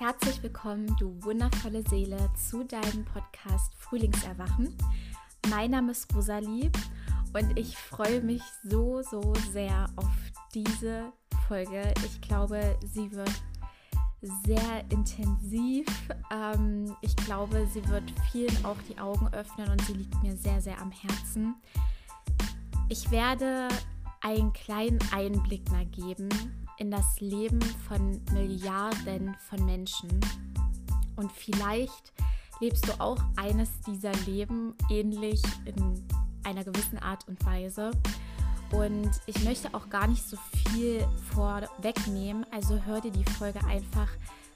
Herzlich willkommen, du wundervolle Seele, zu deinem Podcast Frühlingserwachen. Mein Name ist Rosalie und ich freue mich so, so sehr auf diese Folge. Ich glaube, sie wird sehr intensiv. Ähm, ich glaube, sie wird vielen auch die Augen öffnen und sie liegt mir sehr, sehr am Herzen. Ich werde einen kleinen Einblick mal geben in das Leben von Milliarden von Menschen. Und vielleicht lebst du auch eines dieser Leben ähnlich in einer gewissen Art und Weise. Und ich möchte auch gar nicht so viel vorwegnehmen, also hör dir die Folge einfach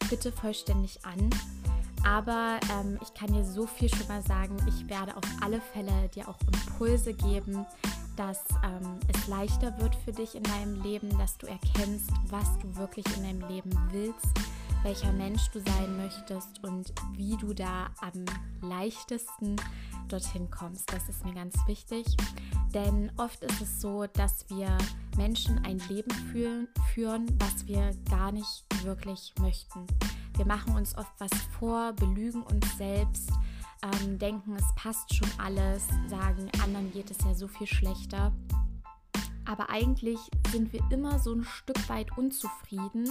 bitte vollständig an. Aber ähm, ich kann dir so viel schon mal sagen, ich werde auf alle Fälle dir auch Impulse geben, dass ähm, es leichter wird für dich in deinem Leben, dass du erkennst, was du wirklich in deinem Leben willst, welcher Mensch du sein möchtest und wie du da am leichtesten dorthin kommst. Das ist mir ganz wichtig, denn oft ist es so, dass wir Menschen ein Leben führen, führen was wir gar nicht wirklich möchten. Wir machen uns oft was vor, belügen uns selbst ähm, denken, es passt schon alles, sagen, anderen geht es ja so viel schlechter. Aber eigentlich sind wir immer so ein Stück weit unzufrieden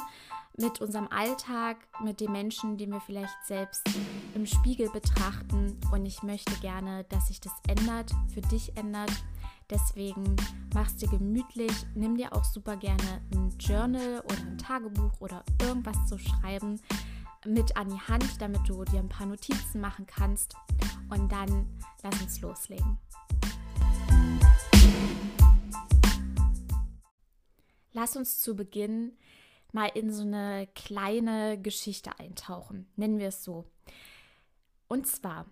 mit unserem Alltag, mit den Menschen, die wir vielleicht selbst im Spiegel betrachten. Und ich möchte gerne, dass sich das ändert, für dich ändert. Deswegen machst dir gemütlich, nimm dir auch super gerne ein Journal oder ein Tagebuch oder irgendwas zu schreiben mit an die Hand, damit du dir ein paar Notizen machen kannst. Und dann lass uns loslegen. Lass uns zu Beginn mal in so eine kleine Geschichte eintauchen, nennen wir es so. Und zwar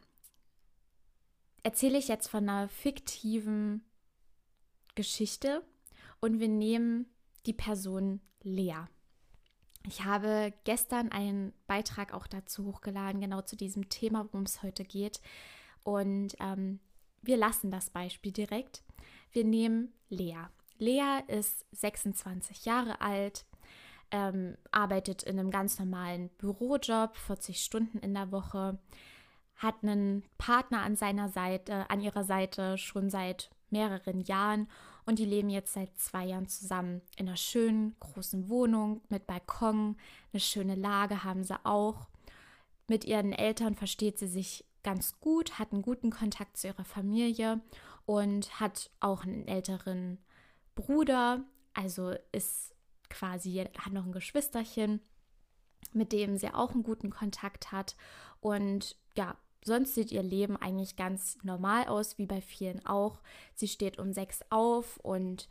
erzähle ich jetzt von einer fiktiven Geschichte und wir nehmen die Person Lea. Ich habe gestern einen Beitrag auch dazu hochgeladen, genau zu diesem Thema, worum es heute geht. Und ähm, wir lassen das Beispiel direkt. Wir nehmen Lea. Lea ist 26 Jahre alt, ähm, arbeitet in einem ganz normalen Bürojob, 40 Stunden in der Woche, hat einen Partner an seiner Seite, an ihrer Seite schon seit mehreren Jahren und die leben jetzt seit zwei Jahren zusammen in einer schönen großen Wohnung mit Balkon. Eine schöne Lage haben sie auch. Mit ihren Eltern versteht sie sich ganz gut, hat einen guten Kontakt zu ihrer Familie und hat auch einen älteren Bruder, also ist quasi, hat noch ein Geschwisterchen, mit dem sie auch einen guten Kontakt hat. Und ja, sonst sieht ihr Leben eigentlich ganz normal aus, wie bei vielen auch. Sie steht um sechs auf und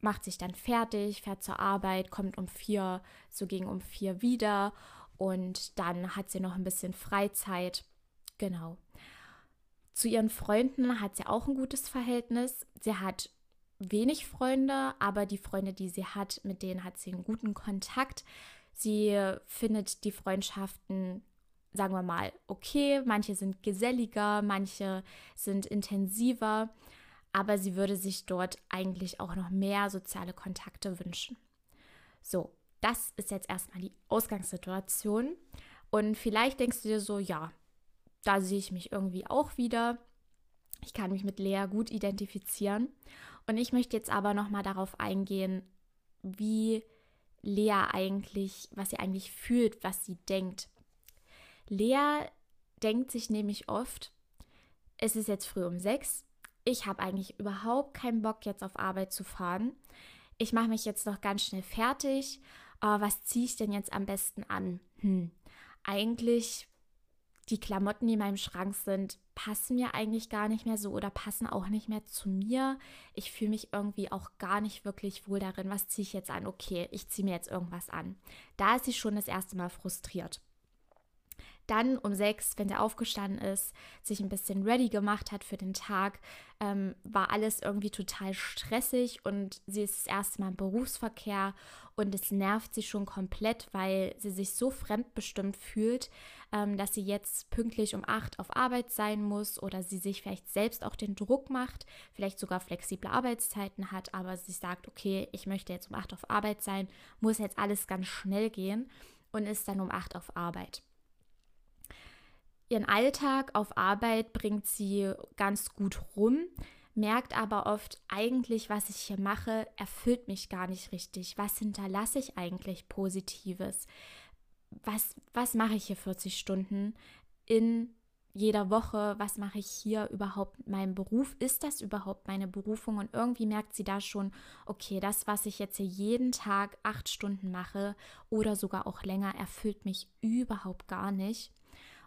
macht sich dann fertig, fährt zur Arbeit, kommt um vier, so gegen um vier wieder und dann hat sie noch ein bisschen Freizeit. Genau. Zu ihren Freunden hat sie auch ein gutes Verhältnis. Sie hat wenig Freunde, aber die Freunde, die sie hat, mit denen hat sie einen guten Kontakt. Sie findet die Freundschaften sagen wir mal, okay, manche sind geselliger, manche sind intensiver, aber sie würde sich dort eigentlich auch noch mehr soziale Kontakte wünschen. So, das ist jetzt erstmal die Ausgangssituation. Und vielleicht denkst du dir so, ja, da sehe ich mich irgendwie auch wieder. Ich kann mich mit Lea gut identifizieren. Und ich möchte jetzt aber nochmal darauf eingehen, wie Lea eigentlich, was sie eigentlich fühlt, was sie denkt. Lea denkt sich nämlich oft, es ist jetzt früh um sechs, ich habe eigentlich überhaupt keinen Bock jetzt auf Arbeit zu fahren. Ich mache mich jetzt noch ganz schnell fertig. Aber was ziehe ich denn jetzt am besten an? Hm, eigentlich die Klamotten, die in meinem Schrank sind, passen mir eigentlich gar nicht mehr so oder passen auch nicht mehr zu mir. Ich fühle mich irgendwie auch gar nicht wirklich wohl darin. Was ziehe ich jetzt an? Okay, ich ziehe mir jetzt irgendwas an. Da ist sie schon das erste Mal frustriert dann um sechs, wenn er aufgestanden ist, sich ein bisschen ready gemacht hat für den Tag, ähm, war alles irgendwie total stressig und sie ist das erste Mal im Berufsverkehr und es nervt sie schon komplett, weil sie sich so fremdbestimmt fühlt, ähm, dass sie jetzt pünktlich um acht auf Arbeit sein muss oder sie sich vielleicht selbst auch den Druck macht, vielleicht sogar flexible Arbeitszeiten hat, aber sie sagt, okay, ich möchte jetzt um acht auf Arbeit sein, muss jetzt alles ganz schnell gehen. und ist dann um acht auf Arbeit. Ihren Alltag auf Arbeit bringt sie ganz gut rum, merkt aber oft eigentlich, was ich hier mache, erfüllt mich gar nicht richtig. Was hinterlasse ich eigentlich Positives? Was, was mache ich hier 40 Stunden in jeder Woche, was mache ich hier überhaupt meinem Beruf? Ist das überhaupt meine Berufung? Und irgendwie merkt sie da schon, okay, das, was ich jetzt hier jeden Tag acht Stunden mache oder sogar auch länger, erfüllt mich überhaupt gar nicht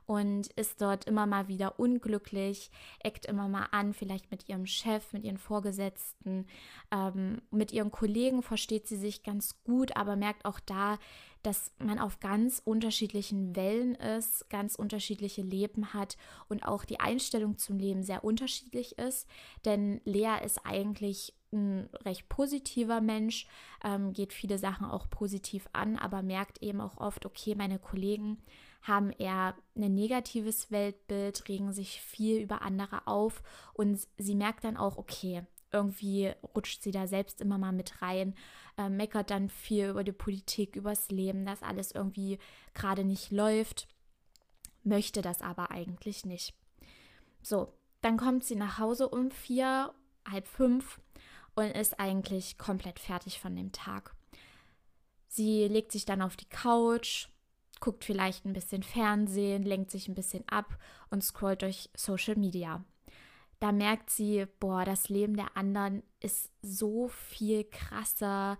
und ist dort immer mal wieder unglücklich, eckt immer mal an, vielleicht mit ihrem Chef, mit ihren Vorgesetzten, ähm, mit ihren Kollegen versteht sie sich ganz gut, aber merkt auch da, dass man auf ganz unterschiedlichen Wellen ist, ganz unterschiedliche Leben hat und auch die Einstellung zum Leben sehr unterschiedlich ist. Denn Lea ist eigentlich ein recht positiver Mensch, ähm, geht viele Sachen auch positiv an, aber merkt eben auch oft, okay, meine Kollegen haben eher ein negatives Weltbild, regen sich viel über andere auf und sie merkt dann auch, okay, irgendwie rutscht sie da selbst immer mal mit rein, äh, meckert dann viel über die Politik, übers Leben, dass alles irgendwie gerade nicht läuft, möchte das aber eigentlich nicht. So, dann kommt sie nach Hause um vier, halb fünf und ist eigentlich komplett fertig von dem Tag. Sie legt sich dann auf die Couch, guckt vielleicht ein bisschen Fernsehen, lenkt sich ein bisschen ab und scrollt durch Social Media da merkt sie, boah, das Leben der anderen ist so viel krasser.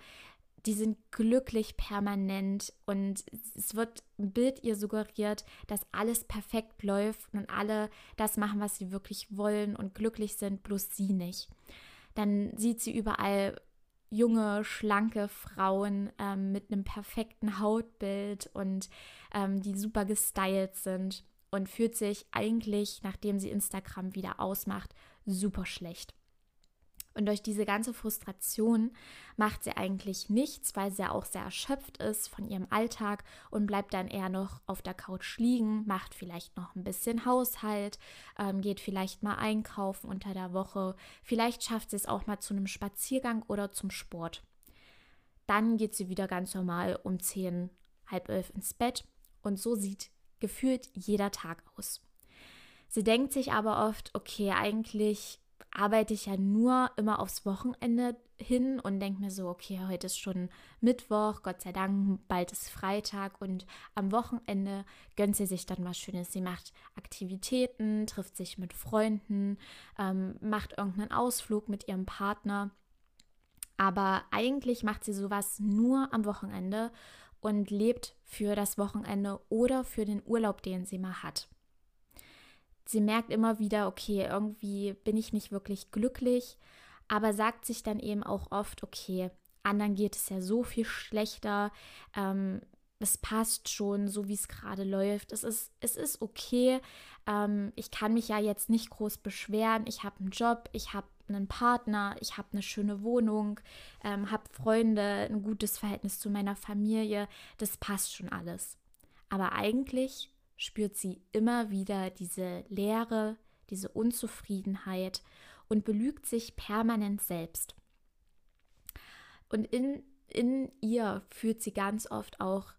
Die sind glücklich permanent und es wird ein Bild ihr suggeriert, dass alles perfekt läuft und alle das machen, was sie wirklich wollen und glücklich sind, bloß sie nicht. Dann sieht sie überall junge, schlanke Frauen ähm, mit einem perfekten Hautbild und ähm, die super gestylt sind und fühlt sich eigentlich, nachdem sie Instagram wieder ausmacht, super schlecht. Und durch diese ganze Frustration macht sie eigentlich nichts, weil sie ja auch sehr erschöpft ist von ihrem Alltag und bleibt dann eher noch auf der Couch liegen, macht vielleicht noch ein bisschen Haushalt, ähm, geht vielleicht mal einkaufen unter der Woche, vielleicht schafft sie es auch mal zu einem Spaziergang oder zum Sport. Dann geht sie wieder ganz normal um 10, halb elf ins Bett und so sieht gefühlt jeder Tag aus. Sie denkt sich aber oft, okay, eigentlich arbeite ich ja nur immer aufs Wochenende hin und denke mir so, okay, heute ist schon Mittwoch, Gott sei Dank, bald ist Freitag und am Wochenende gönnt sie sich dann was Schönes. Sie macht Aktivitäten, trifft sich mit Freunden, ähm, macht irgendeinen Ausflug mit ihrem Partner. Aber eigentlich macht sie sowas nur am Wochenende und lebt für das Wochenende oder für den Urlaub, den sie mal hat. Sie merkt immer wieder, okay, irgendwie bin ich nicht wirklich glücklich, aber sagt sich dann eben auch oft, okay, anderen geht es ja so viel schlechter, ähm, es passt schon, so wie es gerade läuft. Es ist, es ist okay. Ähm, ich kann mich ja jetzt nicht groß beschweren. Ich habe einen Job, ich habe einen Partner, ich habe eine schöne Wohnung, ähm, habe Freunde, ein gutes Verhältnis zu meiner Familie. Das passt schon alles. Aber eigentlich spürt sie immer wieder diese Leere, diese Unzufriedenheit und belügt sich permanent selbst. Und in, in ihr fühlt sie ganz oft auch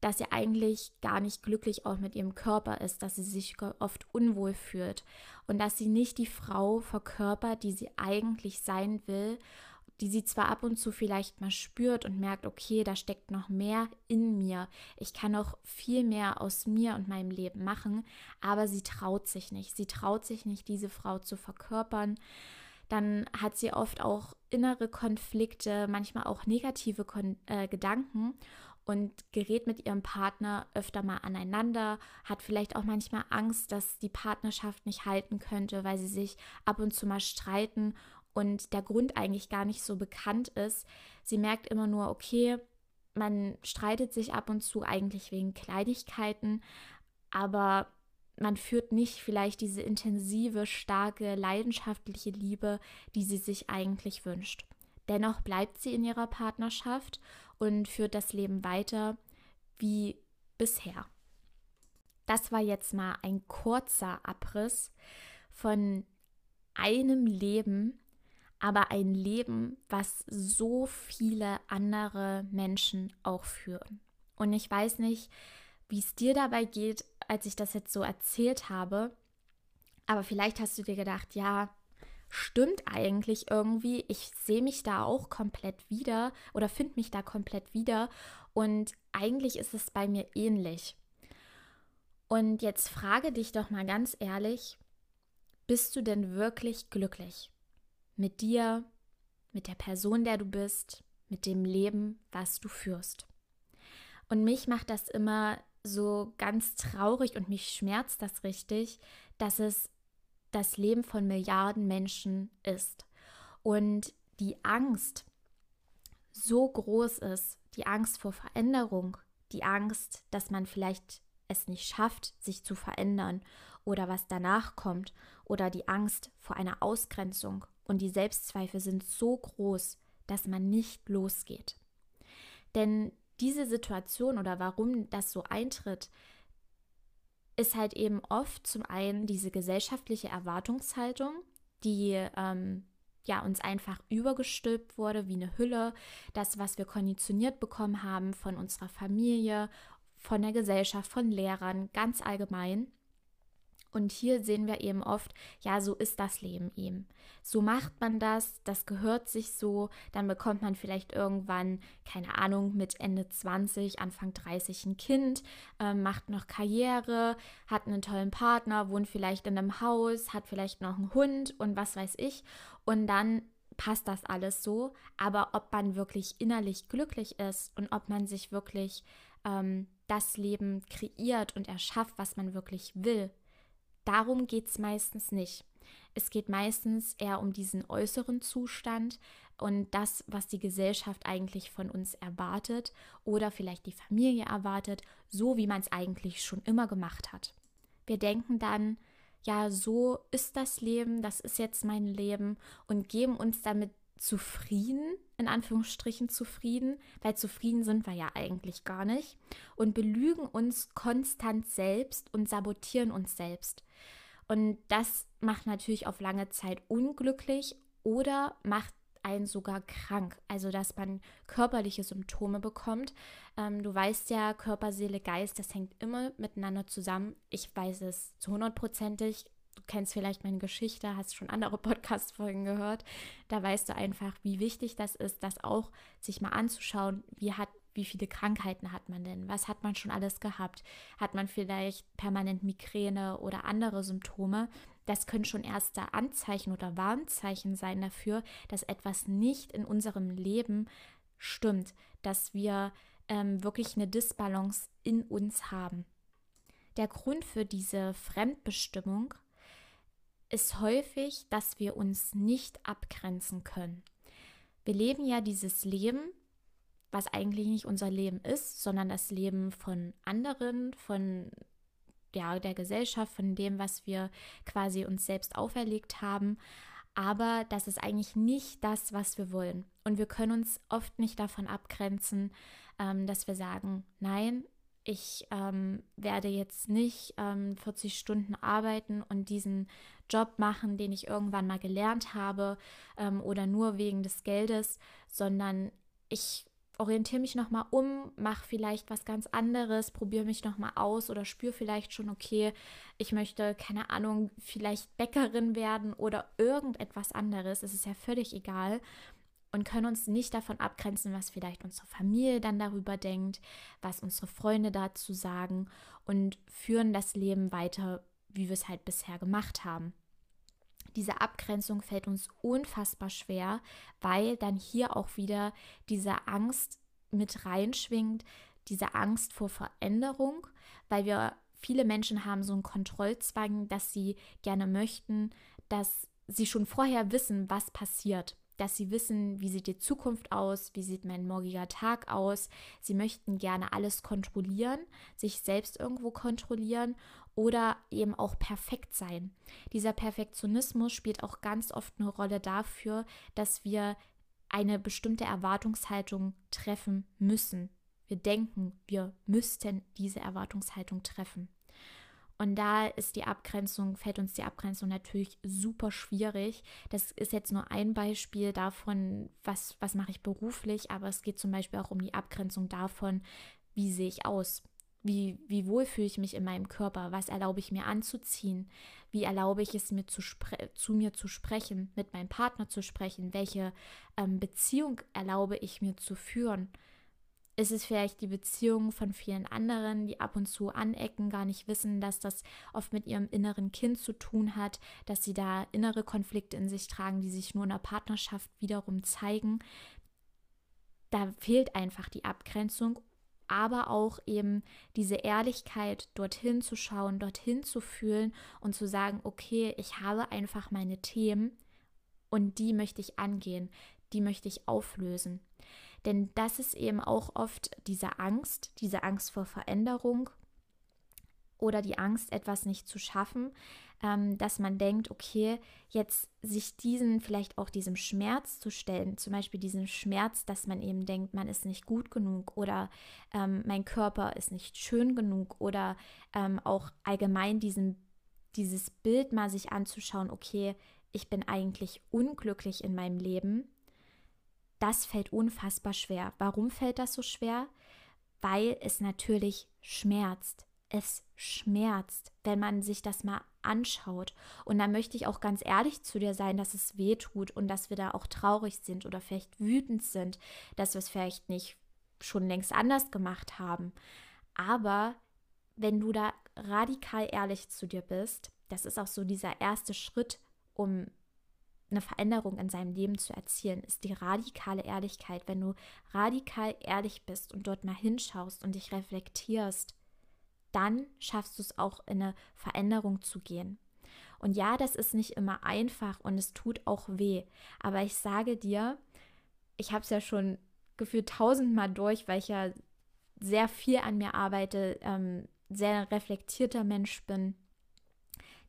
dass sie eigentlich gar nicht glücklich auch mit ihrem Körper ist, dass sie sich oft unwohl fühlt und dass sie nicht die Frau verkörpert, die sie eigentlich sein will, die sie zwar ab und zu vielleicht mal spürt und merkt, okay, da steckt noch mehr in mir, ich kann noch viel mehr aus mir und meinem Leben machen, aber sie traut sich nicht, sie traut sich nicht, diese Frau zu verkörpern. Dann hat sie oft auch innere Konflikte, manchmal auch negative Kon äh, Gedanken und gerät mit ihrem Partner öfter mal aneinander, hat vielleicht auch manchmal Angst, dass die Partnerschaft nicht halten könnte, weil sie sich ab und zu mal streiten und der Grund eigentlich gar nicht so bekannt ist. Sie merkt immer nur, okay, man streitet sich ab und zu eigentlich wegen Kleinigkeiten, aber man führt nicht vielleicht diese intensive, starke, leidenschaftliche Liebe, die sie sich eigentlich wünscht. Dennoch bleibt sie in ihrer Partnerschaft und führt das Leben weiter wie bisher. Das war jetzt mal ein kurzer Abriss von einem Leben, aber ein Leben, was so viele andere Menschen auch führen. Und ich weiß nicht, wie es dir dabei geht, als ich das jetzt so erzählt habe. Aber vielleicht hast du dir gedacht, ja, stimmt eigentlich irgendwie. Ich sehe mich da auch komplett wieder oder finde mich da komplett wieder. Und eigentlich ist es bei mir ähnlich. Und jetzt frage dich doch mal ganz ehrlich, bist du denn wirklich glücklich? Mit dir, mit der Person, der du bist, mit dem Leben, was du führst. Und mich macht das immer so ganz traurig und mich schmerzt das richtig, dass es das Leben von Milliarden Menschen ist. Und die Angst so groß ist, die Angst vor Veränderung, die Angst, dass man vielleicht es nicht schafft, sich zu verändern oder was danach kommt oder die Angst vor einer Ausgrenzung und die Selbstzweifel sind so groß, dass man nicht losgeht. Denn diese Situation oder warum das so eintritt, ist halt eben oft zum einen diese gesellschaftliche Erwartungshaltung, die ähm, ja uns einfach übergestülpt wurde wie eine Hülle, das, was wir konditioniert bekommen haben von unserer Familie, von der Gesellschaft, von Lehrern, ganz allgemein. Und hier sehen wir eben oft, ja, so ist das Leben eben. So macht man das, das gehört sich so, dann bekommt man vielleicht irgendwann, keine Ahnung, mit Ende 20, Anfang 30 ein Kind, äh, macht noch Karriere, hat einen tollen Partner, wohnt vielleicht in einem Haus, hat vielleicht noch einen Hund und was weiß ich. Und dann passt das alles so. Aber ob man wirklich innerlich glücklich ist und ob man sich wirklich ähm, das Leben kreiert und erschafft, was man wirklich will, Darum geht es meistens nicht. Es geht meistens eher um diesen äußeren Zustand und das, was die Gesellschaft eigentlich von uns erwartet oder vielleicht die Familie erwartet, so wie man es eigentlich schon immer gemacht hat. Wir denken dann, ja, so ist das Leben, das ist jetzt mein Leben und geben uns damit zufrieden, in Anführungsstrichen zufrieden, weil zufrieden sind wir ja eigentlich gar nicht und belügen uns konstant selbst und sabotieren uns selbst. Und das macht natürlich auf lange Zeit unglücklich oder macht einen sogar krank, also dass man körperliche Symptome bekommt. Ähm, du weißt ja, Körper, Seele, Geist, das hängt immer miteinander zusammen. Ich weiß es zu hundertprozentig du kennst vielleicht meine Geschichte, hast schon andere Podcast-Folgen gehört, da weißt du einfach, wie wichtig das ist, das auch sich mal anzuschauen, wie hat wie viele Krankheiten hat man denn? Was hat man schon alles gehabt? Hat man vielleicht permanent Migräne oder andere Symptome? Das können schon erste Anzeichen oder Warnzeichen sein dafür, dass etwas nicht in unserem Leben stimmt, dass wir ähm, wirklich eine Disbalance in uns haben. Der Grund für diese Fremdbestimmung ist häufig, dass wir uns nicht abgrenzen können. Wir leben ja dieses Leben, was eigentlich nicht unser Leben ist, sondern das Leben von anderen, von ja, der Gesellschaft, von dem, was wir quasi uns selbst auferlegt haben. Aber das ist eigentlich nicht das, was wir wollen. Und wir können uns oft nicht davon abgrenzen, ähm, dass wir sagen, nein, ich ähm, werde jetzt nicht ähm, 40 Stunden arbeiten und diesen Job machen, den ich irgendwann mal gelernt habe ähm, oder nur wegen des Geldes, sondern ich orientiere mich nochmal um, mache vielleicht was ganz anderes, probiere mich nochmal aus oder spüre vielleicht schon, okay, ich möchte, keine Ahnung, vielleicht Bäckerin werden oder irgendetwas anderes. Es ist ja völlig egal und können uns nicht davon abgrenzen, was vielleicht unsere Familie dann darüber denkt, was unsere Freunde dazu sagen und führen das Leben weiter, wie wir es halt bisher gemacht haben. Diese Abgrenzung fällt uns unfassbar schwer, weil dann hier auch wieder diese Angst mit reinschwingt, diese Angst vor Veränderung, weil wir viele Menschen haben so einen Kontrollzwang, dass sie gerne möchten, dass sie schon vorher wissen, was passiert dass sie wissen, wie sieht die Zukunft aus, wie sieht mein morgiger Tag aus. Sie möchten gerne alles kontrollieren, sich selbst irgendwo kontrollieren oder eben auch perfekt sein. Dieser Perfektionismus spielt auch ganz oft eine Rolle dafür, dass wir eine bestimmte Erwartungshaltung treffen müssen. Wir denken, wir müssten diese Erwartungshaltung treffen. Und da ist die Abgrenzung, fällt uns die Abgrenzung natürlich super schwierig. Das ist jetzt nur ein Beispiel davon, was, was mache ich beruflich, aber es geht zum Beispiel auch um die Abgrenzung davon, wie sehe ich aus? Wie, wie wohl fühle ich mich in meinem Körper? Was erlaube ich mir anzuziehen? Wie erlaube ich es mir zu, zu mir zu sprechen, mit meinem Partner zu sprechen? Welche ähm, Beziehung erlaube ich mir zu führen? Ist es vielleicht die Beziehung von vielen anderen, die ab und zu anecken, gar nicht wissen, dass das oft mit ihrem inneren Kind zu tun hat, dass sie da innere Konflikte in sich tragen, die sich nur in der Partnerschaft wiederum zeigen. Da fehlt einfach die Abgrenzung aber auch eben diese Ehrlichkeit, dorthin zu schauen, dorthin zu fühlen und zu sagen, okay, ich habe einfach meine Themen und die möchte ich angehen, die möchte ich auflösen. Denn das ist eben auch oft diese Angst, diese Angst vor Veränderung oder die Angst, etwas nicht zu schaffen, ähm, dass man denkt, okay, jetzt sich diesen, vielleicht auch diesem Schmerz zu stellen, zum Beispiel diesen Schmerz, dass man eben denkt, man ist nicht gut genug oder ähm, mein Körper ist nicht schön genug oder ähm, auch allgemein diesen, dieses Bild mal sich anzuschauen, okay, ich bin eigentlich unglücklich in meinem Leben, das fällt unfassbar schwer. Warum fällt das so schwer? Weil es natürlich schmerzt es schmerzt, wenn man sich das mal anschaut. Und da möchte ich auch ganz ehrlich zu dir sein, dass es weh tut und dass wir da auch traurig sind oder vielleicht wütend sind, dass wir es vielleicht nicht schon längst anders gemacht haben. Aber wenn du da radikal ehrlich zu dir bist, das ist auch so dieser erste Schritt, um eine Veränderung in seinem Leben zu erzielen, ist die radikale Ehrlichkeit. Wenn du radikal ehrlich bist und dort mal hinschaust und dich reflektierst, dann schaffst du es auch in eine Veränderung zu gehen. Und ja, das ist nicht immer einfach und es tut auch weh. Aber ich sage dir, ich habe es ja schon gefühlt tausendmal durch, weil ich ja sehr viel an mir arbeite, ähm, sehr reflektierter Mensch bin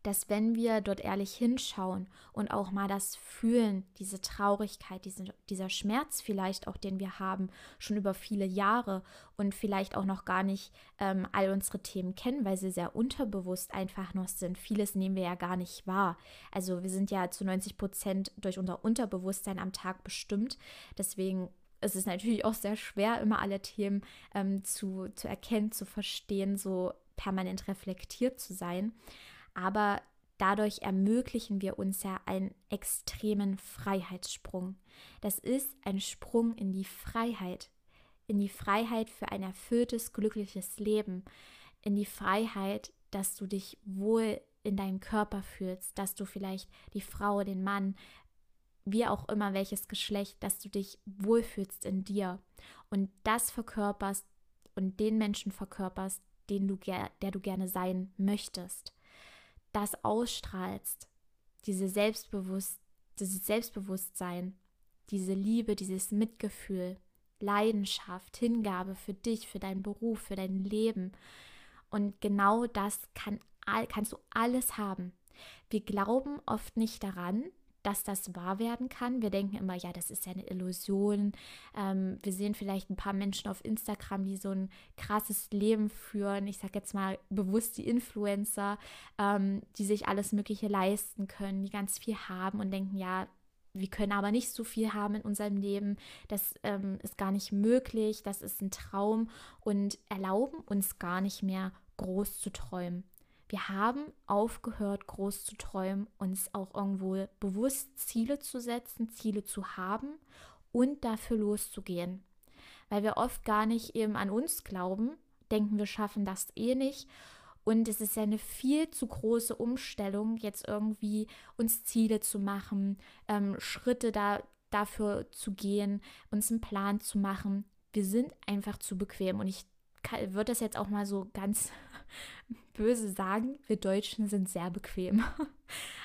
dass wenn wir dort ehrlich hinschauen und auch mal das fühlen, diese Traurigkeit, diese, dieser Schmerz vielleicht auch, den wir haben, schon über viele Jahre und vielleicht auch noch gar nicht ähm, all unsere Themen kennen, weil sie sehr unterbewusst einfach noch sind. Vieles nehmen wir ja gar nicht wahr. Also wir sind ja zu 90 Prozent durch unser Unterbewusstsein am Tag bestimmt. Deswegen es ist natürlich auch sehr schwer, immer alle Themen ähm, zu, zu erkennen, zu verstehen, so permanent reflektiert zu sein aber dadurch ermöglichen wir uns ja einen extremen Freiheitssprung. Das ist ein Sprung in die Freiheit, in die Freiheit für ein erfülltes, glückliches Leben, in die Freiheit, dass du dich wohl in deinem Körper fühlst, dass du vielleicht die Frau, den Mann, wie auch immer welches Geschlecht, dass du dich wohlfühlst in dir und das verkörperst und den Menschen verkörperst, den du der du gerne sein möchtest das ausstrahlst, diese Selbstbewusst, dieses Selbstbewusstsein, diese Liebe, dieses Mitgefühl, Leidenschaft, Hingabe für dich, für deinen Beruf, für dein Leben. Und genau das kann, kannst du alles haben. Wir glauben oft nicht daran, dass das wahr werden kann. Wir denken immer, ja, das ist ja eine Illusion. Ähm, wir sehen vielleicht ein paar Menschen auf Instagram, die so ein krasses Leben führen. Ich sage jetzt mal bewusst die Influencer, ähm, die sich alles Mögliche leisten können, die ganz viel haben und denken, ja, wir können aber nicht so viel haben in unserem Leben. Das ähm, ist gar nicht möglich. Das ist ein Traum und erlauben uns gar nicht mehr groß zu träumen. Wir haben aufgehört, groß zu träumen, uns auch irgendwo bewusst Ziele zu setzen, Ziele zu haben und dafür loszugehen. Weil wir oft gar nicht eben an uns glauben, denken, wir schaffen das eh nicht. Und es ist ja eine viel zu große Umstellung, jetzt irgendwie uns Ziele zu machen, ähm, Schritte da, dafür zu gehen, uns einen Plan zu machen. Wir sind einfach zu bequem. Und ich würde das jetzt auch mal so ganz böse sagen, wir Deutschen sind sehr bequem.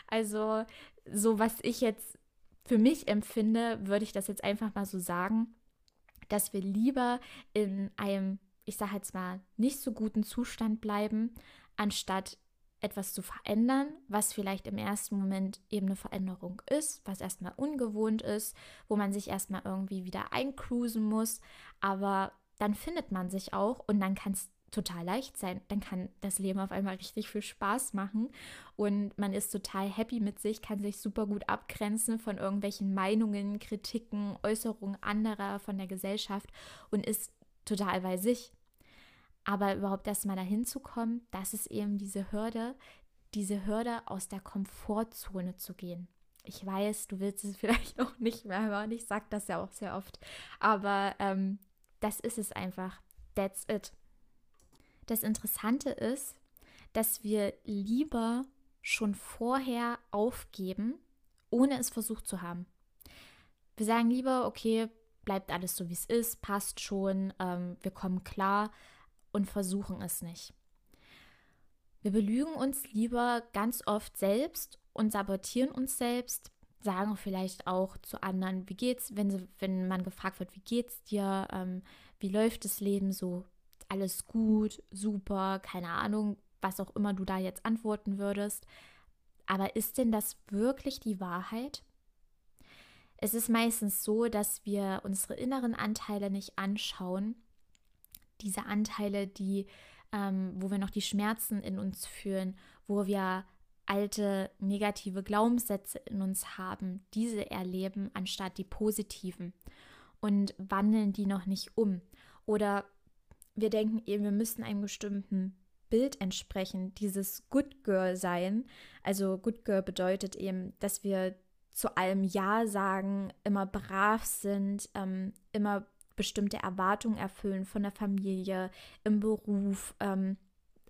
Also so was ich jetzt für mich empfinde, würde ich das jetzt einfach mal so sagen, dass wir lieber in einem, ich sage jetzt mal, nicht so guten Zustand bleiben, anstatt etwas zu verändern, was vielleicht im ersten Moment eben eine Veränderung ist, was erstmal ungewohnt ist, wo man sich erstmal irgendwie wieder eincruisen muss, aber dann findet man sich auch und dann kann es total leicht sein. Dann kann das Leben auf einmal richtig viel Spaß machen und man ist total happy mit sich, kann sich super gut abgrenzen von irgendwelchen Meinungen, Kritiken, Äußerungen anderer von der Gesellschaft und ist total bei sich. Aber überhaupt erstmal dahin zu kommen, das ist eben diese Hürde, diese Hürde aus der Komfortzone zu gehen. Ich weiß, du willst es vielleicht auch nicht mehr hören. Ich sage das ja auch sehr oft. Aber ähm, das ist es einfach. That's it. Das Interessante ist, dass wir lieber schon vorher aufgeben, ohne es versucht zu haben. Wir sagen lieber, okay, bleibt alles so, wie es ist, passt schon, ähm, wir kommen klar und versuchen es nicht. Wir belügen uns lieber ganz oft selbst und sabotieren uns selbst, sagen vielleicht auch zu anderen, wie geht's, wenn, sie, wenn man gefragt wird, wie geht's dir, ähm, wie läuft das Leben so, alles gut, super, keine Ahnung, was auch immer du da jetzt antworten würdest. Aber ist denn das wirklich die Wahrheit? Es ist meistens so, dass wir unsere inneren Anteile nicht anschauen. Diese Anteile, die, ähm, wo wir noch die Schmerzen in uns fühlen, wo wir alte negative Glaubenssätze in uns haben, diese erleben, anstatt die positiven und wandeln die noch nicht um. Oder wir denken eben, wir müssten einem bestimmten Bild entsprechen, dieses Good Girl sein. Also Good Girl bedeutet eben, dass wir zu allem Ja sagen, immer brav sind, ähm, immer bestimmte Erwartungen erfüllen von der Familie, im Beruf, ähm,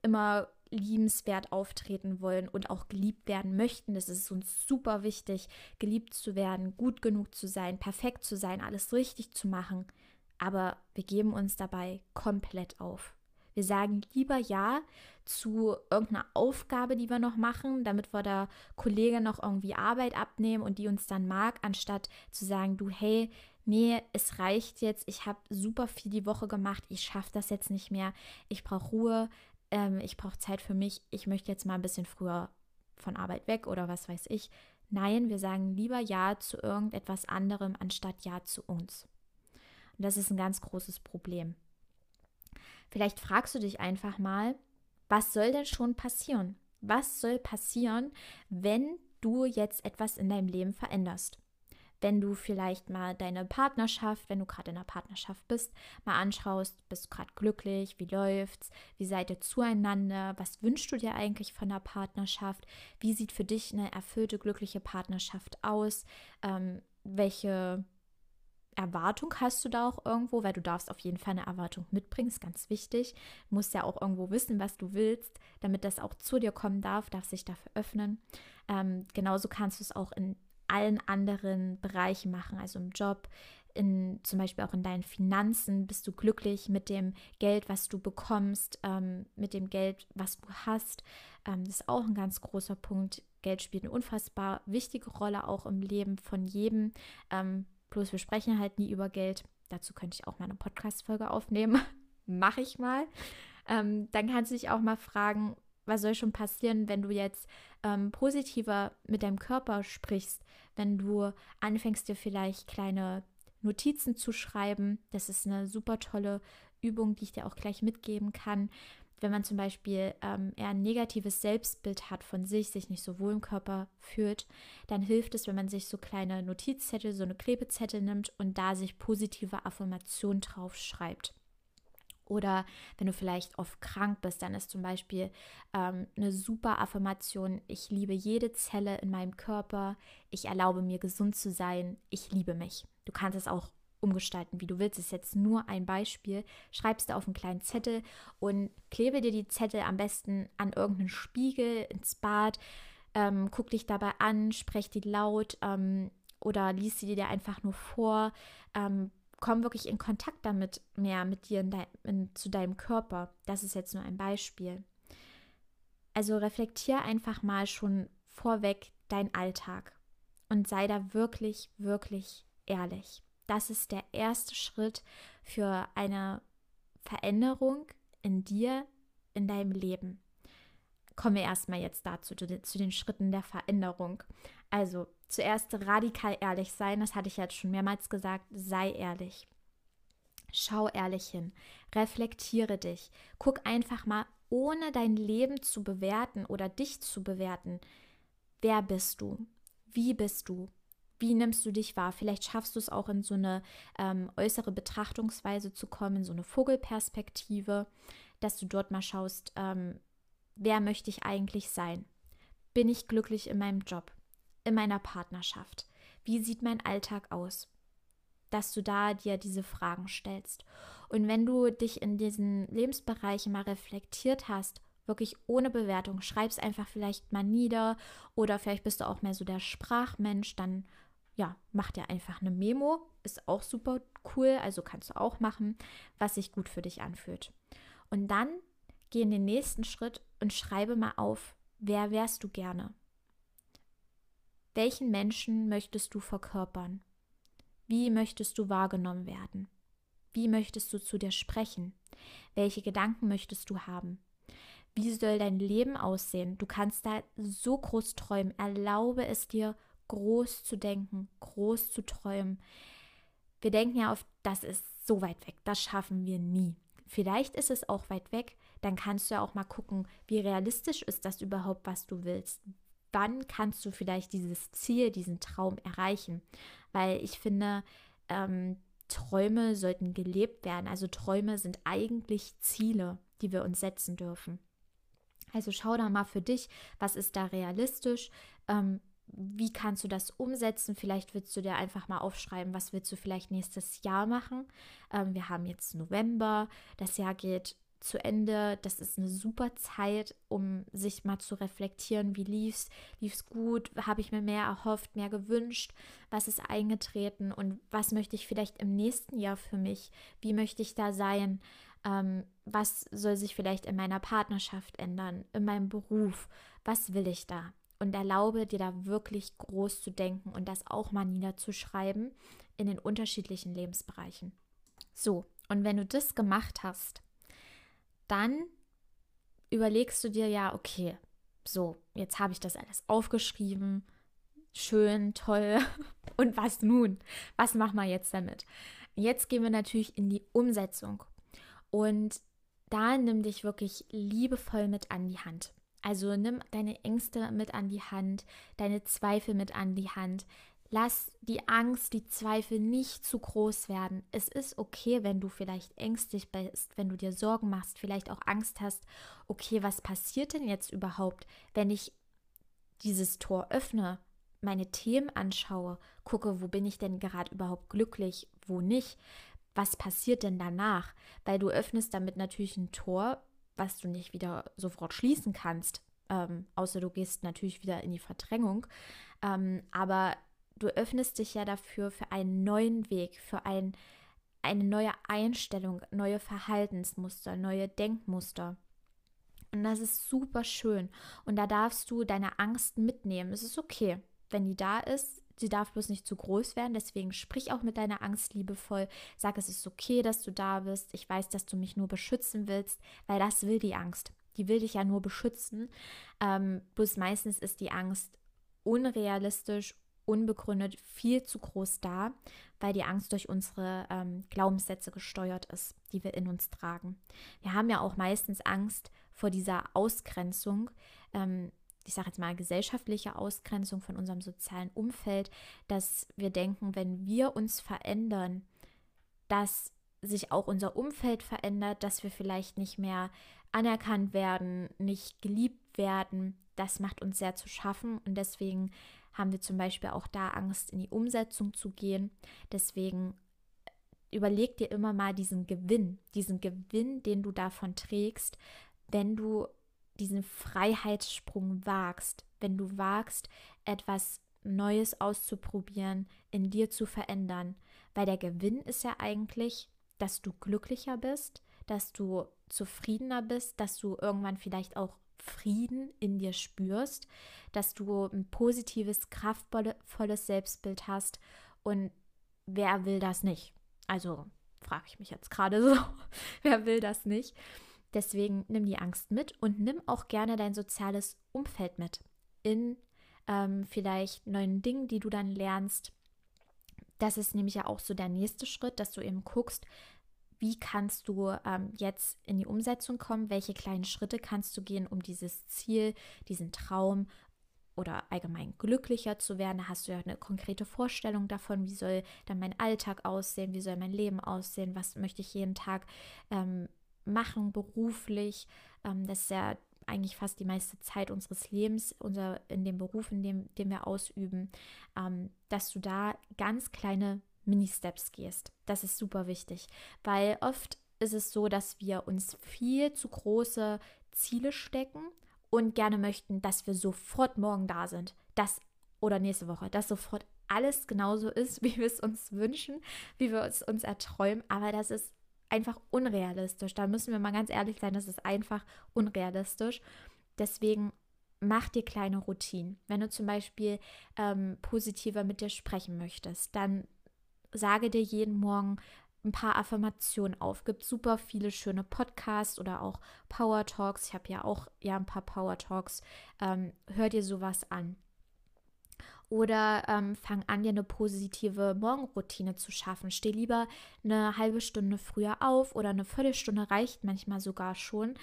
immer liebenswert auftreten wollen und auch geliebt werden möchten. Das ist uns super wichtig, geliebt zu werden, gut genug zu sein, perfekt zu sein, alles richtig zu machen. Aber wir geben uns dabei komplett auf. Wir sagen lieber Ja zu irgendeiner Aufgabe, die wir noch machen, damit wir der Kollege noch irgendwie Arbeit abnehmen und die uns dann mag, anstatt zu sagen, du, hey, nee, es reicht jetzt, ich habe super viel die Woche gemacht, ich schaffe das jetzt nicht mehr, ich brauche Ruhe, ähm, ich brauche Zeit für mich, ich möchte jetzt mal ein bisschen früher von Arbeit weg oder was weiß ich. Nein, wir sagen lieber Ja zu irgendetwas anderem, anstatt Ja zu uns. Und das ist ein ganz großes Problem. Vielleicht fragst du dich einfach mal, was soll denn schon passieren? Was soll passieren, wenn du jetzt etwas in deinem Leben veränderst? Wenn du vielleicht mal deine Partnerschaft, wenn du gerade in einer Partnerschaft bist, mal anschaust, bist du gerade glücklich, wie läuft's, wie seid ihr zueinander, was wünschst du dir eigentlich von der Partnerschaft, wie sieht für dich eine erfüllte, glückliche Partnerschaft aus, ähm, welche Erwartung hast du da auch irgendwo, weil du darfst auf jeden Fall eine Erwartung mitbringen, ist ganz wichtig. Du musst ja auch irgendwo wissen, was du willst, damit das auch zu dir kommen darf, darf sich dafür öffnen. Ähm, genauso kannst du es auch in allen anderen Bereichen machen, also im Job, in, zum Beispiel auch in deinen Finanzen, bist du glücklich mit dem Geld, was du bekommst, ähm, mit dem Geld, was du hast. Ähm, das ist auch ein ganz großer Punkt. Geld spielt eine unfassbar wichtige Rolle auch im Leben von jedem. Ähm, Bloß wir sprechen halt nie über Geld. Dazu könnte ich auch mal eine Podcast-Folge aufnehmen. Mache ich mal. Ähm, dann kannst du dich auch mal fragen, was soll schon passieren, wenn du jetzt ähm, positiver mit deinem Körper sprichst, wenn du anfängst, dir vielleicht kleine Notizen zu schreiben. Das ist eine super tolle Übung, die ich dir auch gleich mitgeben kann wenn man zum Beispiel ähm, eher ein negatives Selbstbild hat von sich, sich nicht so wohl im Körper fühlt, dann hilft es, wenn man sich so kleine Notizzettel, so eine Klebezettel nimmt und da sich positive Affirmationen drauf schreibt. Oder wenn du vielleicht oft krank bist, dann ist zum Beispiel ähm, eine super Affirmation, ich liebe jede Zelle in meinem Körper, ich erlaube mir gesund zu sein, ich liebe mich. Du kannst es auch umgestalten, wie du willst. Das ist jetzt nur ein Beispiel. Schreibst du auf einen kleinen Zettel und klebe dir die Zettel am besten an irgendeinen Spiegel, ins Bad. Ähm, guck dich dabei an, sprech die laut ähm, oder liest sie dir einfach nur vor. Ähm, komm wirklich in Kontakt damit mehr mit dir in de in, zu deinem Körper. Das ist jetzt nur ein Beispiel. Also reflektier einfach mal schon vorweg deinen Alltag und sei da wirklich, wirklich ehrlich. Das ist der erste Schritt für eine Veränderung in dir, in deinem Leben. Kommen wir erstmal jetzt dazu, zu den Schritten der Veränderung. Also zuerst radikal ehrlich sein, das hatte ich jetzt schon mehrmals gesagt, sei ehrlich. Schau ehrlich hin, reflektiere dich, guck einfach mal, ohne dein Leben zu bewerten oder dich zu bewerten, wer bist du? Wie bist du? Wie nimmst du dich wahr? Vielleicht schaffst du es auch in so eine ähm, äußere Betrachtungsweise zu kommen, in so eine Vogelperspektive. dass du dort mal schaust, ähm, wer möchte ich eigentlich sein? Bin ich glücklich in meinem Job, in meiner Partnerschaft? Wie sieht mein Alltag aus? Dass du da dir diese Fragen stellst. Und wenn du dich in diesen Lebensbereichen mal reflektiert hast, wirklich ohne Bewertung, schreib es einfach vielleicht mal nieder oder vielleicht bist du auch mehr so der Sprachmensch, dann ja, mach dir einfach eine Memo, ist auch super cool, also kannst du auch machen, was sich gut für dich anfühlt. Und dann geh in den nächsten Schritt und schreibe mal auf, wer wärst du gerne? Welchen Menschen möchtest du verkörpern? Wie möchtest du wahrgenommen werden? Wie möchtest du zu dir sprechen? Welche Gedanken möchtest du haben? Wie soll dein Leben aussehen? Du kannst da so groß träumen. Erlaube es dir, groß zu denken, groß zu träumen. Wir denken ja oft, das ist so weit weg, das schaffen wir nie. Vielleicht ist es auch weit weg, dann kannst du ja auch mal gucken, wie realistisch ist das überhaupt, was du willst. Wann kannst du vielleicht dieses Ziel, diesen Traum erreichen? Weil ich finde, ähm, Träume sollten gelebt werden. Also Träume sind eigentlich Ziele, die wir uns setzen dürfen. Also schau da mal für dich, was ist da realistisch, ähm, wie kannst du das umsetzen? Vielleicht willst du dir einfach mal aufschreiben, was willst du vielleicht nächstes Jahr machen. Ähm, wir haben jetzt November, das Jahr geht zu Ende. Das ist eine super Zeit, um sich mal zu reflektieren, wie lief's, lief's gut, habe ich mir mehr erhofft, mehr gewünscht, was ist eingetreten und was möchte ich vielleicht im nächsten Jahr für mich, wie möchte ich da sein, ähm, was soll sich vielleicht in meiner Partnerschaft ändern, in meinem Beruf, was will ich da? Und erlaube dir da wirklich groß zu denken und das auch mal niederzuschreiben in den unterschiedlichen Lebensbereichen. So, und wenn du das gemacht hast, dann überlegst du dir ja, okay, so, jetzt habe ich das alles aufgeschrieben, schön, toll. Und was nun? Was machen wir jetzt damit? Jetzt gehen wir natürlich in die Umsetzung. Und da nimm dich wirklich liebevoll mit an die Hand. Also nimm deine Ängste mit an die Hand, deine Zweifel mit an die Hand. Lass die Angst, die Zweifel nicht zu groß werden. Es ist okay, wenn du vielleicht ängstlich bist, wenn du dir Sorgen machst, vielleicht auch Angst hast. Okay, was passiert denn jetzt überhaupt, wenn ich dieses Tor öffne, meine Themen anschaue, gucke, wo bin ich denn gerade überhaupt glücklich, wo nicht? Was passiert denn danach? Weil du öffnest damit natürlich ein Tor, was du nicht wieder sofort schließen kannst, ähm, außer du gehst natürlich wieder in die Verdrängung. Ähm, aber du öffnest dich ja dafür für einen neuen Weg, für ein, eine neue Einstellung, neue Verhaltensmuster, neue Denkmuster. Und das ist super schön. Und da darfst du deine Angst mitnehmen. Es ist okay, wenn die da ist. Sie darf bloß nicht zu groß werden, deswegen sprich auch mit deiner Angst liebevoll. Sag, es ist okay, dass du da bist. Ich weiß, dass du mich nur beschützen willst, weil das will die Angst. Die will dich ja nur beschützen. Ähm, bloß meistens ist die Angst unrealistisch, unbegründet, viel zu groß da, weil die Angst durch unsere ähm, Glaubenssätze gesteuert ist, die wir in uns tragen. Wir haben ja auch meistens Angst vor dieser Ausgrenzung. Ähm, ich sage jetzt mal, gesellschaftliche Ausgrenzung von unserem sozialen Umfeld, dass wir denken, wenn wir uns verändern, dass sich auch unser Umfeld verändert, dass wir vielleicht nicht mehr anerkannt werden, nicht geliebt werden. Das macht uns sehr zu schaffen und deswegen haben wir zum Beispiel auch da Angst, in die Umsetzung zu gehen. Deswegen überleg dir immer mal diesen Gewinn, diesen Gewinn, den du davon trägst, wenn du diesen Freiheitssprung wagst, wenn du wagst, etwas Neues auszuprobieren, in dir zu verändern. Weil der Gewinn ist ja eigentlich, dass du glücklicher bist, dass du zufriedener bist, dass du irgendwann vielleicht auch Frieden in dir spürst, dass du ein positives, kraftvolles Selbstbild hast. Und wer will das nicht? Also frage ich mich jetzt gerade so, wer will das nicht? Deswegen nimm die Angst mit und nimm auch gerne dein soziales Umfeld mit. In ähm, vielleicht neuen Dingen, die du dann lernst. Das ist nämlich ja auch so der nächste Schritt, dass du eben guckst, wie kannst du ähm, jetzt in die Umsetzung kommen, welche kleinen Schritte kannst du gehen, um dieses Ziel, diesen Traum oder allgemein glücklicher zu werden. Da hast du ja eine konkrete Vorstellung davon, wie soll dann mein Alltag aussehen, wie soll mein Leben aussehen, was möchte ich jeden Tag ähm, machen beruflich, ähm, das ist ja eigentlich fast die meiste Zeit unseres Lebens, unser, in dem Beruf, in dem, den wir ausüben, ähm, dass du da ganz kleine Mini-Steps gehst. Das ist super wichtig, weil oft ist es so, dass wir uns viel zu große Ziele stecken und gerne möchten, dass wir sofort morgen da sind. Das oder nächste Woche, dass sofort alles genauso ist, wie wir es uns wünschen, wie wir es uns erträumen. Aber das ist einfach unrealistisch. Da müssen wir mal ganz ehrlich sein, das ist einfach unrealistisch. Deswegen mach dir kleine Routinen. Wenn du zum Beispiel ähm, positiver mit dir sprechen möchtest, dann sage dir jeden Morgen ein paar Affirmationen auf. Gibt super viele schöne Podcasts oder auch Power Talks. Ich habe ja auch ja ein paar Power Talks. Ähm, hör dir sowas an. Oder ähm, fang an, dir eine positive Morgenroutine zu schaffen. Steh lieber eine halbe Stunde früher auf oder eine Viertelstunde reicht manchmal sogar schon.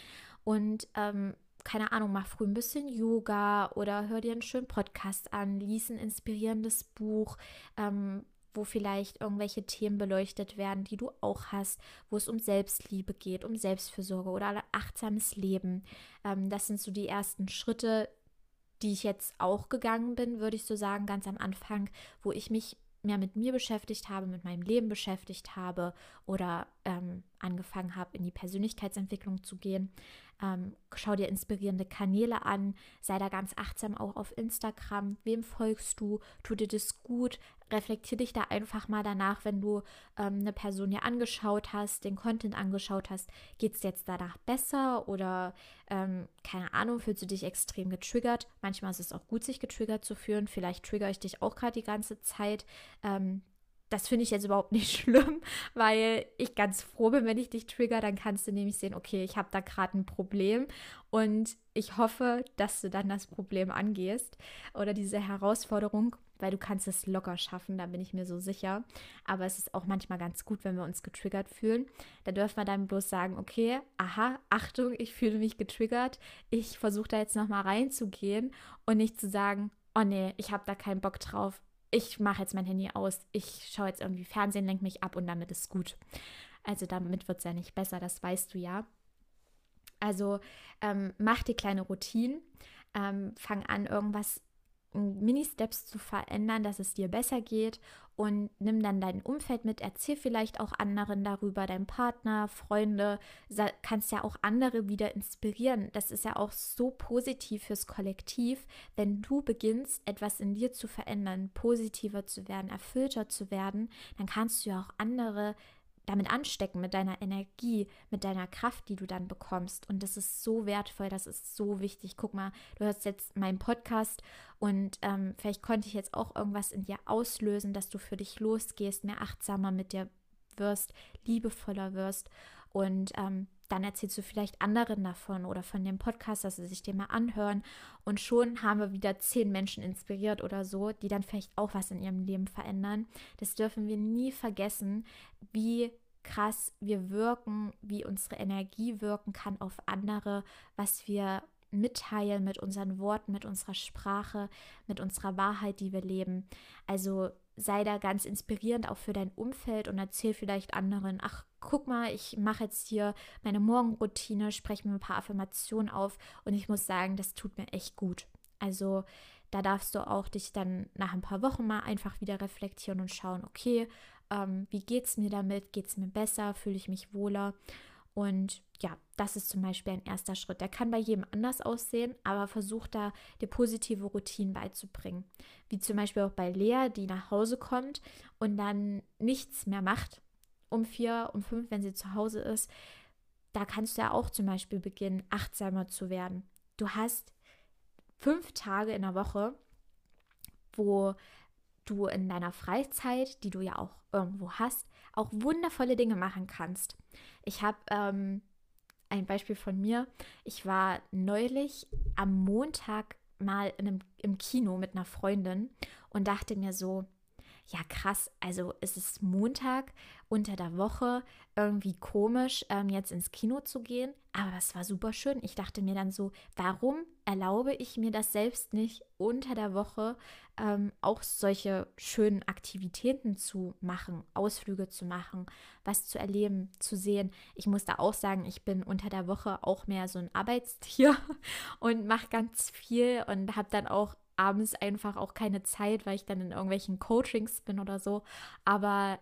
Und ähm, keine Ahnung, mach früh ein bisschen Yoga oder hör dir einen schönen Podcast an, lies ein inspirierendes Buch, ähm, wo vielleicht irgendwelche Themen beleuchtet werden, die du auch hast, wo es um Selbstliebe geht, um Selbstfürsorge oder achtsames Leben. Ähm, das sind so die ersten Schritte, die ich jetzt auch gegangen bin, würde ich so sagen, ganz am Anfang, wo ich mich mehr mit mir beschäftigt habe, mit meinem Leben beschäftigt habe oder ähm, angefangen habe, in die Persönlichkeitsentwicklung zu gehen. Ähm, schau dir inspirierende Kanäle an, sei da ganz achtsam auch auf Instagram. Wem folgst du? Tu dir das gut? Reflektier dich da einfach mal danach, wenn du ähm, eine Person dir angeschaut hast, den Content angeschaut hast. Geht es jetzt danach besser oder ähm, keine Ahnung, fühlst du dich extrem getriggert? Manchmal ist es auch gut, sich getriggert zu fühlen. Vielleicht triggere ich dich auch gerade die ganze Zeit. Das finde ich jetzt überhaupt nicht schlimm, weil ich ganz froh bin, wenn ich dich trigger, dann kannst du nämlich sehen, okay, ich habe da gerade ein Problem und ich hoffe, dass du dann das Problem angehst oder diese Herausforderung, weil du kannst es locker schaffen, da bin ich mir so sicher. Aber es ist auch manchmal ganz gut, wenn wir uns getriggert fühlen. Da dürfen wir dann bloß sagen, okay, aha, Achtung, ich fühle mich getriggert. Ich versuche da jetzt nochmal reinzugehen und nicht zu sagen, oh nee, ich habe da keinen Bock drauf ich mache jetzt mein Handy aus, ich schaue jetzt irgendwie Fernsehen, lenke mich ab und damit ist gut. Also damit wird es ja nicht besser, das weißt du ja. Also ähm, mach dir kleine Routinen, ähm, fang an, irgendwas Mini-Steps zu verändern, dass es dir besser geht und nimm dann dein Umfeld mit, erzähl vielleicht auch anderen darüber, deinem Partner, Freunde, kannst ja auch andere wieder inspirieren. Das ist ja auch so positiv fürs Kollektiv, wenn du beginnst, etwas in dir zu verändern, positiver zu werden, erfüllter zu werden, dann kannst du ja auch andere damit anstecken, mit deiner Energie, mit deiner Kraft, die du dann bekommst. Und das ist so wertvoll, das ist so wichtig. Guck mal, du hörst jetzt meinen Podcast und ähm, vielleicht konnte ich jetzt auch irgendwas in dir auslösen, dass du für dich losgehst, mehr achtsamer mit dir wirst, liebevoller wirst. Und ähm, dann erzählst du vielleicht anderen davon oder von dem Podcast, dass sie sich den mal anhören. Und schon haben wir wieder zehn Menschen inspiriert oder so, die dann vielleicht auch was in ihrem Leben verändern. Das dürfen wir nie vergessen, wie krass wir wirken, wie unsere Energie wirken kann auf andere, was wir mitteilen mit unseren Worten, mit unserer Sprache, mit unserer Wahrheit, die wir leben. Also sei da ganz inspirierend auch für dein Umfeld und erzähl vielleicht anderen, ach, guck mal, ich mache jetzt hier meine Morgenroutine, spreche mir ein paar Affirmationen auf und ich muss sagen, das tut mir echt gut. Also da darfst du auch dich dann nach ein paar Wochen mal einfach wieder reflektieren und schauen, okay, ähm, wie geht es mir damit? Geht es mir besser? Fühle ich mich wohler? Und ja, das ist zum Beispiel ein erster Schritt. Der kann bei jedem anders aussehen, aber versuch da dir positive Routinen beizubringen. Wie zum Beispiel auch bei Lea, die nach Hause kommt und dann nichts mehr macht um vier, um fünf, wenn sie zu Hause ist. Da kannst du ja auch zum Beispiel beginnen, achtsamer zu werden. Du hast fünf Tage in der Woche, wo du in deiner Freizeit, die du ja auch irgendwo hast, auch wundervolle Dinge machen kannst. Ich habe ähm, ein Beispiel von mir. Ich war neulich am Montag mal einem, im Kino mit einer Freundin und dachte mir so, ja krass, also es ist Montag unter der Woche, irgendwie komisch, ähm, jetzt ins Kino zu gehen, aber es war super schön. Ich dachte mir dann so, warum erlaube ich mir das selbst nicht, unter der Woche ähm, auch solche schönen Aktivitäten zu machen, Ausflüge zu machen, was zu erleben, zu sehen. Ich muss da auch sagen, ich bin unter der Woche auch mehr so ein Arbeitstier und mache ganz viel und habe dann auch abends einfach auch keine Zeit, weil ich dann in irgendwelchen Coachings bin oder so. Aber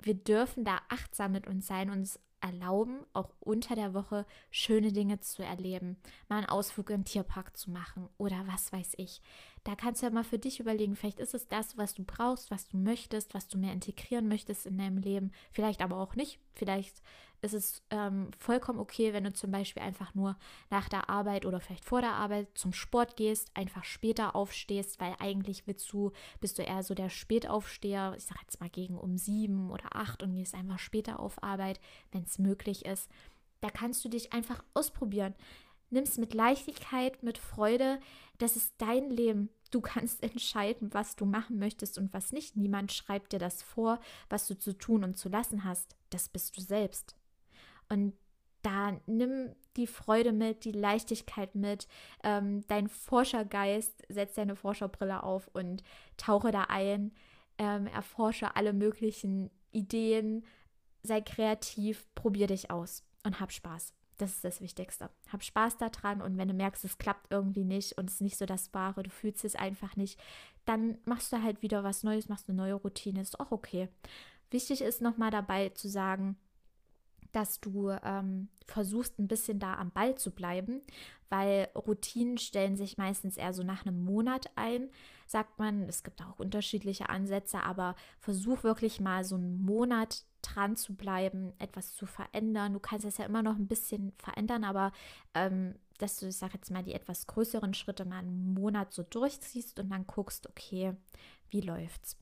wir dürfen da achtsam mit uns sein, uns erlauben, auch unter der Woche schöne Dinge zu erleben, mal einen Ausflug im Tierpark zu machen oder was weiß ich. Da kannst du ja mal für dich überlegen, vielleicht ist es das, was du brauchst, was du möchtest, was du mehr integrieren möchtest in deinem Leben, vielleicht aber auch nicht. Vielleicht ist es ähm, vollkommen okay, wenn du zum Beispiel einfach nur nach der Arbeit oder vielleicht vor der Arbeit zum Sport gehst, einfach später aufstehst, weil eigentlich willst du, bist du eher so der Spätaufsteher, ich sag jetzt mal gegen um sieben oder acht und gehst einfach später auf Arbeit, wenn es möglich ist. Da kannst du dich einfach ausprobieren. Nimm es mit Leichtigkeit, mit Freude. Das ist dein Leben. Du kannst entscheiden, was du machen möchtest und was nicht. Niemand schreibt dir das vor, was du zu tun und zu lassen hast. Das bist du selbst. Und da nimm die Freude mit, die Leichtigkeit mit, ähm, dein Forschergeist, setz deine Forscherbrille auf und tauche da ein, ähm, erforsche alle möglichen Ideen, sei kreativ, probier dich aus und hab Spaß. Das ist das Wichtigste. Hab Spaß daran und wenn du merkst, es klappt irgendwie nicht und es ist nicht so das Wahre, du fühlst es einfach nicht, dann machst du halt wieder was Neues, machst eine neue Routine, ist auch okay. Wichtig ist nochmal dabei zu sagen, dass du ähm, versuchst, ein bisschen da am Ball zu bleiben, weil Routinen stellen sich meistens eher so nach einem Monat ein, sagt man. Es gibt auch unterschiedliche Ansätze, aber versuch wirklich mal so einen Monat dran zu bleiben, etwas zu verändern. Du kannst es ja immer noch ein bisschen verändern, aber ähm, dass du, ich sage jetzt mal, die etwas größeren Schritte mal einen Monat so durchziehst und dann guckst, okay, wie läuft's?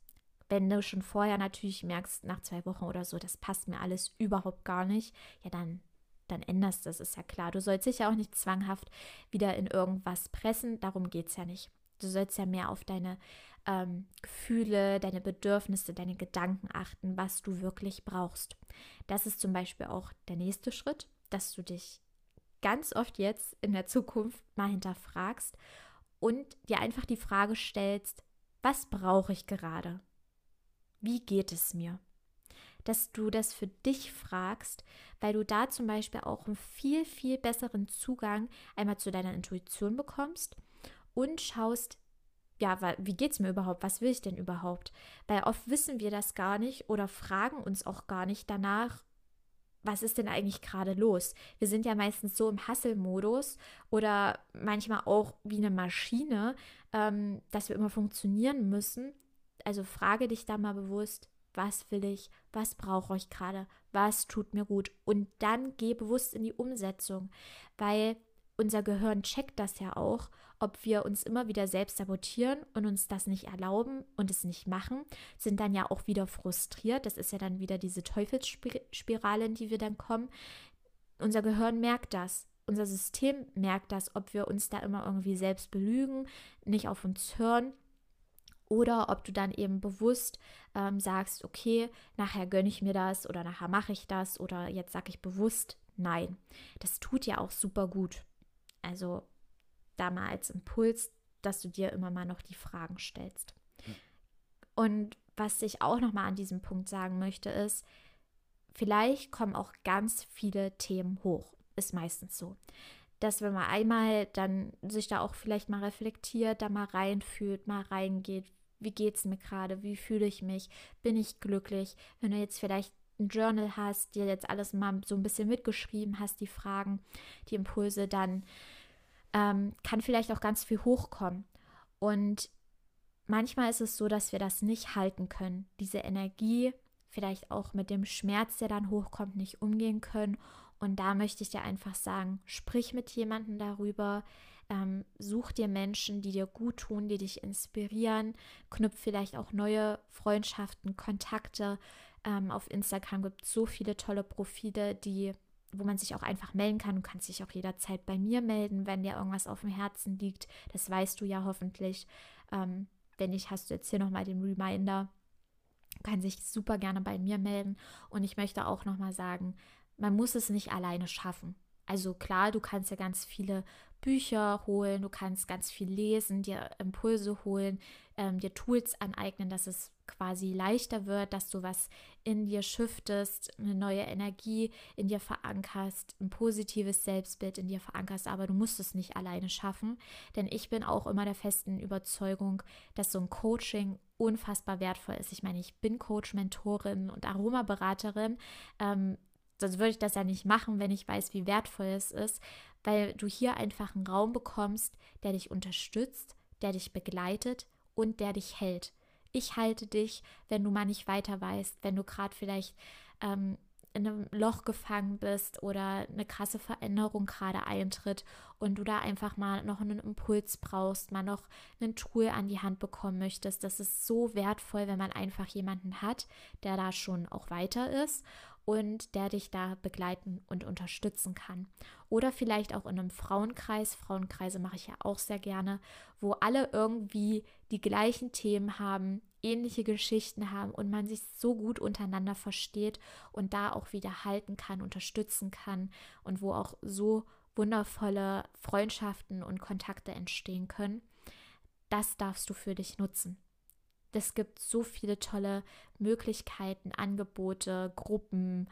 Wenn du schon vorher natürlich merkst, nach zwei Wochen oder so, das passt mir alles überhaupt gar nicht, ja, dann, dann änderst das, ist ja klar. Du sollst dich ja auch nicht zwanghaft wieder in irgendwas pressen, darum geht es ja nicht. Du sollst ja mehr auf deine ähm, Gefühle, deine Bedürfnisse, deine Gedanken achten, was du wirklich brauchst. Das ist zum Beispiel auch der nächste Schritt, dass du dich ganz oft jetzt in der Zukunft mal hinterfragst und dir einfach die Frage stellst, was brauche ich gerade? wie geht es mir? Dass du das für dich fragst, weil du da zum Beispiel auch einen viel, viel besseren Zugang einmal zu deiner Intuition bekommst und schaust, ja, wie geht es mir überhaupt? Was will ich denn überhaupt? Weil oft wissen wir das gar nicht oder fragen uns auch gar nicht danach, was ist denn eigentlich gerade los? Wir sind ja meistens so im Hasselmodus oder manchmal auch wie eine Maschine, ähm, dass wir immer funktionieren müssen also frage dich da mal bewusst, was will ich, was brauche ich gerade, was tut mir gut und dann geh bewusst in die Umsetzung, weil unser Gehirn checkt das ja auch, ob wir uns immer wieder selbst sabotieren und uns das nicht erlauben und es nicht machen, sind dann ja auch wieder frustriert. Das ist ja dann wieder diese Teufelsspirale, in die wir dann kommen. Unser Gehirn merkt das. Unser System merkt das, ob wir uns da immer irgendwie selbst belügen, nicht auf uns hören oder ob du dann eben bewusst ähm, sagst, okay, nachher gönne ich mir das oder nachher mache ich das oder jetzt sage ich bewusst nein. Das tut ja auch super gut. Also da mal als Impuls, dass du dir immer mal noch die Fragen stellst. Und was ich auch noch mal an diesem Punkt sagen möchte, ist, vielleicht kommen auch ganz viele Themen hoch. Ist meistens so dass wenn man einmal dann sich da auch vielleicht mal reflektiert, da mal reinfühlt, mal reingeht, wie geht es mir gerade, wie fühle ich mich, bin ich glücklich, wenn du jetzt vielleicht ein Journal hast, dir jetzt alles mal so ein bisschen mitgeschrieben hast, die Fragen, die Impulse, dann ähm, kann vielleicht auch ganz viel hochkommen. Und manchmal ist es so, dass wir das nicht halten können, diese Energie, vielleicht auch mit dem Schmerz, der dann hochkommt, nicht umgehen können. Und da möchte ich dir einfach sagen, sprich mit jemandem darüber, ähm, such dir Menschen, die dir gut tun, die dich inspirieren, knüpf vielleicht auch neue Freundschaften, Kontakte. Ähm, auf Instagram gibt es so viele tolle Profile, die wo man sich auch einfach melden kann. Du kannst dich auch jederzeit bei mir melden, wenn dir irgendwas auf dem Herzen liegt. Das weißt du ja hoffentlich. Ähm, wenn nicht, hast du jetzt hier nochmal den Reminder. kann sich super gerne bei mir melden. Und ich möchte auch nochmal sagen, man muss es nicht alleine schaffen. Also klar, du kannst ja ganz viele Bücher holen, du kannst ganz viel lesen, dir Impulse holen, ähm, dir Tools aneignen, dass es quasi leichter wird, dass du was in dir shiftest, eine neue Energie in dir verankerst, ein positives Selbstbild in dir verankerst, aber du musst es nicht alleine schaffen, denn ich bin auch immer der festen Überzeugung, dass so ein Coaching unfassbar wertvoll ist. Ich meine, ich bin Coach, Mentorin und Aromaberaterin. Ähm, sonst würde ich das ja nicht machen, wenn ich weiß, wie wertvoll es ist, weil du hier einfach einen Raum bekommst, der dich unterstützt, der dich begleitet und der dich hält. Ich halte dich, wenn du mal nicht weiter weißt, wenn du gerade vielleicht ähm, in einem Loch gefangen bist oder eine krasse Veränderung gerade eintritt und du da einfach mal noch einen Impuls brauchst, mal noch ein Tool an die Hand bekommen möchtest. Das ist so wertvoll, wenn man einfach jemanden hat, der da schon auch weiter ist und der dich da begleiten und unterstützen kann. Oder vielleicht auch in einem Frauenkreis. Frauenkreise mache ich ja auch sehr gerne, wo alle irgendwie die gleichen Themen haben, ähnliche Geschichten haben und man sich so gut untereinander versteht und da auch wieder halten kann, unterstützen kann und wo auch so wundervolle Freundschaften und Kontakte entstehen können. Das darfst du für dich nutzen. Es gibt so viele tolle Möglichkeiten, Angebote, Gruppen.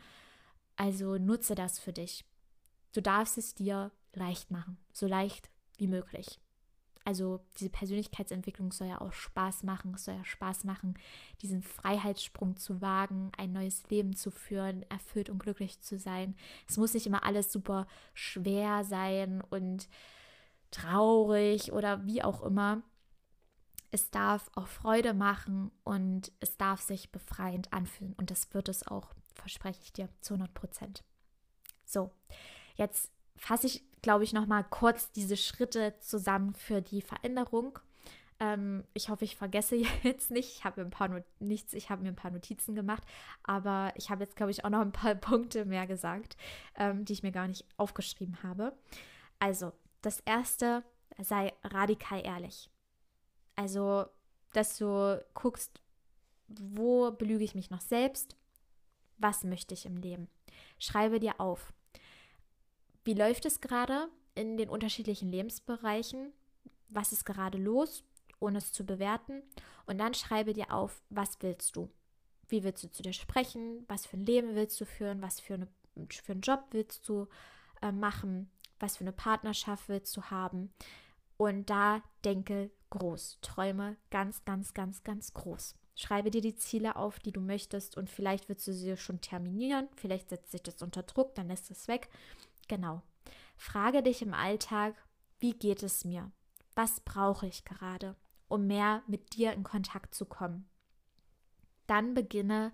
Also nutze das für dich. Du darfst es dir leicht machen, so leicht wie möglich. Also diese Persönlichkeitsentwicklung soll ja auch Spaß machen. Es soll ja Spaß machen, diesen Freiheitssprung zu wagen, ein neues Leben zu führen, erfüllt und glücklich zu sein. Es muss nicht immer alles super schwer sein und traurig oder wie auch immer es darf auch Freude machen und es darf sich befreiend anfühlen. Und das wird es auch, verspreche ich dir, zu 100 Prozent. So, jetzt fasse ich, glaube ich, noch mal kurz diese Schritte zusammen für die Veränderung. Ähm, ich hoffe, ich vergesse jetzt nicht. Ich habe ein paar Not nichts, ich habe mir ein paar Notizen gemacht, aber ich habe jetzt, glaube ich, auch noch ein paar Punkte mehr gesagt, ähm, die ich mir gar nicht aufgeschrieben habe. Also, das erste, sei radikal ehrlich. Also, dass du guckst, wo belüge ich mich noch selbst? Was möchte ich im Leben? Schreibe dir auf. Wie läuft es gerade in den unterschiedlichen Lebensbereichen? Was ist gerade los, ohne es zu bewerten? Und dann schreibe dir auf, was willst du? Wie willst du zu dir sprechen? Was für ein Leben willst du führen? Was für, eine, für einen Job willst du äh, machen? Was für eine Partnerschaft willst du haben? Und da denke groß. Träume ganz, ganz, ganz, ganz groß. Schreibe dir die Ziele auf, die du möchtest und vielleicht willst du sie schon terminieren, vielleicht setzt sich das unter Druck, dann lässt es weg. Genau. Frage dich im Alltag, wie geht es mir? Was brauche ich gerade, um mehr mit dir in Kontakt zu kommen? Dann beginne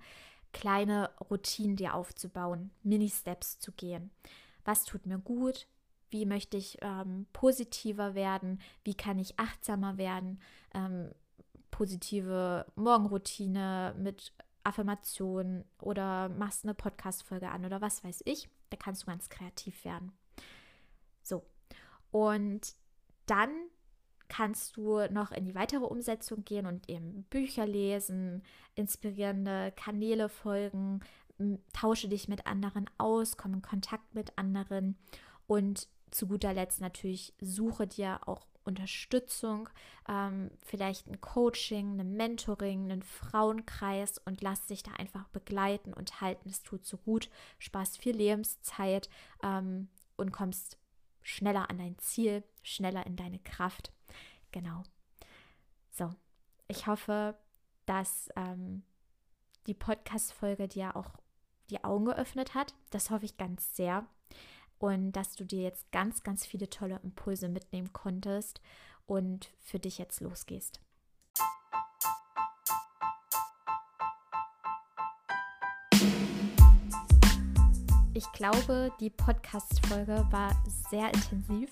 kleine Routinen dir aufzubauen, Mini-Steps zu gehen. Was tut mir gut? Wie möchte ich ähm, positiver werden? Wie kann ich achtsamer werden? Ähm, positive Morgenroutine mit Affirmationen oder machst eine Podcast-Folge an oder was weiß ich. Da kannst du ganz kreativ werden. So. Und dann kannst du noch in die weitere Umsetzung gehen und eben Bücher lesen, inspirierende Kanäle folgen, tausche dich mit anderen aus, komm in Kontakt mit anderen und zu guter Letzt natürlich suche dir auch Unterstützung, ähm, vielleicht ein Coaching, ein Mentoring, einen Frauenkreis und lass dich da einfach begleiten und halten. Es tut so gut, sparst viel Lebenszeit ähm, und kommst schneller an dein Ziel, schneller in deine Kraft. Genau. So, ich hoffe, dass ähm, die Podcast-Folge dir auch die Augen geöffnet hat. Das hoffe ich ganz sehr und dass du dir jetzt ganz, ganz viele tolle Impulse mitnehmen konntest und für dich jetzt losgehst. Ich glaube, die Podcast-Folge war sehr intensiv.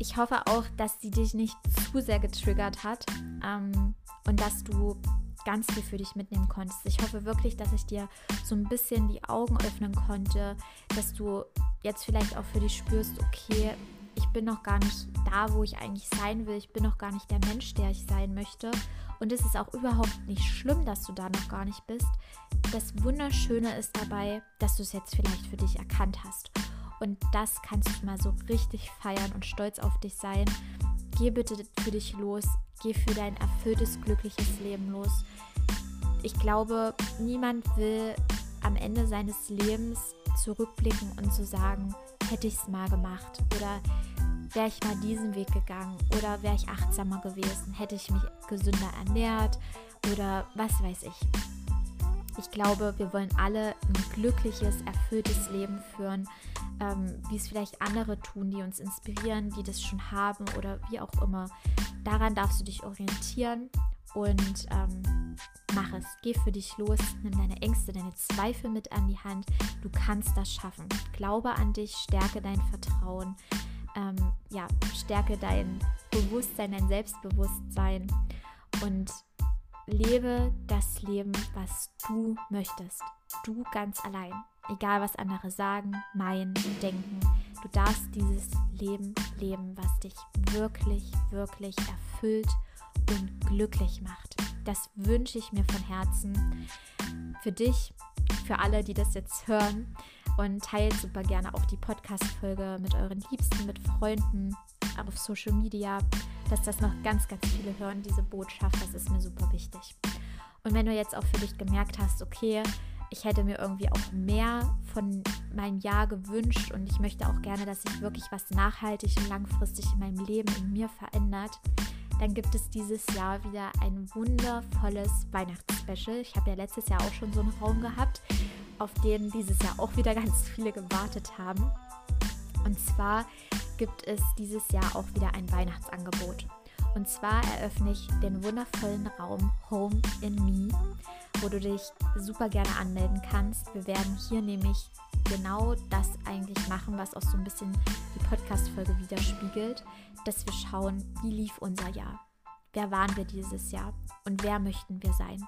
Ich hoffe auch, dass sie dich nicht zu sehr getriggert hat ähm, und dass du ganz viel für dich mitnehmen konntest. Ich hoffe wirklich, dass ich dir so ein bisschen die Augen öffnen konnte, dass du jetzt vielleicht auch für dich spürst, okay, ich bin noch gar nicht da, wo ich eigentlich sein will. Ich bin noch gar nicht der Mensch, der ich sein möchte. Und es ist auch überhaupt nicht schlimm, dass du da noch gar nicht bist. Das Wunderschöne ist dabei, dass du es jetzt vielleicht für dich erkannt hast. Und das kannst du mal so richtig feiern und stolz auf dich sein. Geh bitte für dich los. Geh für dein erfülltes, glückliches Leben los. Ich glaube, niemand will am Ende seines Lebens zurückblicken und zu sagen, hätte ich es mal gemacht oder wäre ich mal diesen Weg gegangen oder wäre ich achtsamer gewesen, hätte ich mich gesünder ernährt oder was weiß ich. Ich glaube, wir wollen alle ein glückliches, erfülltes Leben führen, ähm, wie es vielleicht andere tun, die uns inspirieren, die das schon haben oder wie auch immer. Daran darfst du dich orientieren und ähm, mach es. Geh für dich los, nimm deine Ängste, deine Zweifel mit an die Hand. Du kannst das schaffen. Glaube an dich, stärke dein Vertrauen, ähm, ja, stärke dein Bewusstsein, dein Selbstbewusstsein und lebe das Leben, was du möchtest. Du ganz allein. Egal, was andere sagen, meinen, denken. Du darfst dieses Leben leben, was dich wirklich, wirklich erfüllt und glücklich macht. Das wünsche ich mir von Herzen für dich, für alle, die das jetzt hören. Und teilt super gerne auch die Podcast-Folge mit euren Liebsten, mit Freunden, auf Social Media, dass das noch ganz, ganz viele hören, diese Botschaft. Das ist mir super wichtig. Und wenn du jetzt auch für dich gemerkt hast, okay, ich hätte mir irgendwie auch mehr von meinem Jahr gewünscht und ich möchte auch gerne, dass sich wirklich was nachhaltig und langfristig in meinem Leben in mir verändert, dann gibt es dieses Jahr wieder ein wundervolles Weihnachtsspecial. Ich habe ja letztes Jahr auch schon so einen Raum gehabt, auf den dieses Jahr auch wieder ganz viele gewartet haben. Und zwar gibt es dieses Jahr auch wieder ein Weihnachtsangebot. Und zwar eröffne ich den wundervollen Raum Home in Me, wo du dich super gerne anmelden kannst. Wir werden hier nämlich genau das eigentlich machen, was auch so ein bisschen die Podcast-Folge widerspiegelt, dass wir schauen, wie lief unser Jahr. Wer waren wir dieses Jahr und wer möchten wir sein?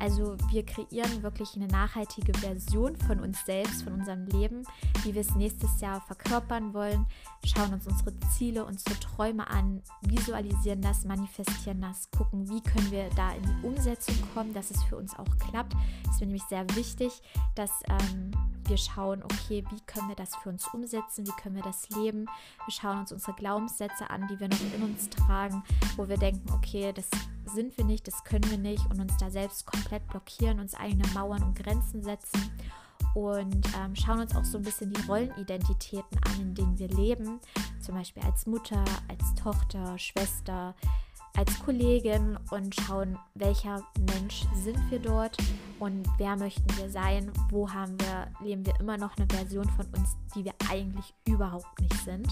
Also wir kreieren wirklich eine nachhaltige Version von uns selbst, von unserem Leben, wie wir es nächstes Jahr verkörpern wollen, schauen uns unsere Ziele, unsere Träume an, visualisieren das, manifestieren das, gucken, wie können wir da in die Umsetzung kommen, dass es für uns auch klappt. Es ist mir nämlich sehr wichtig, dass ähm, wir schauen, okay, wie können wir das für uns umsetzen, wie können wir das leben. Wir schauen uns unsere Glaubenssätze an, die wir noch in uns tragen, wo wir denken, okay, das sind wir nicht, das können wir nicht und uns da selbst komplett blockieren, uns eigene Mauern und Grenzen setzen und ähm, schauen uns auch so ein bisschen die Rollenidentitäten an, in denen wir leben, zum Beispiel als Mutter, als Tochter, Schwester, als Kollegin und schauen, welcher Mensch sind wir dort und wer möchten wir sein, wo haben wir, leben wir immer noch eine Version von uns, die wir eigentlich überhaupt nicht sind.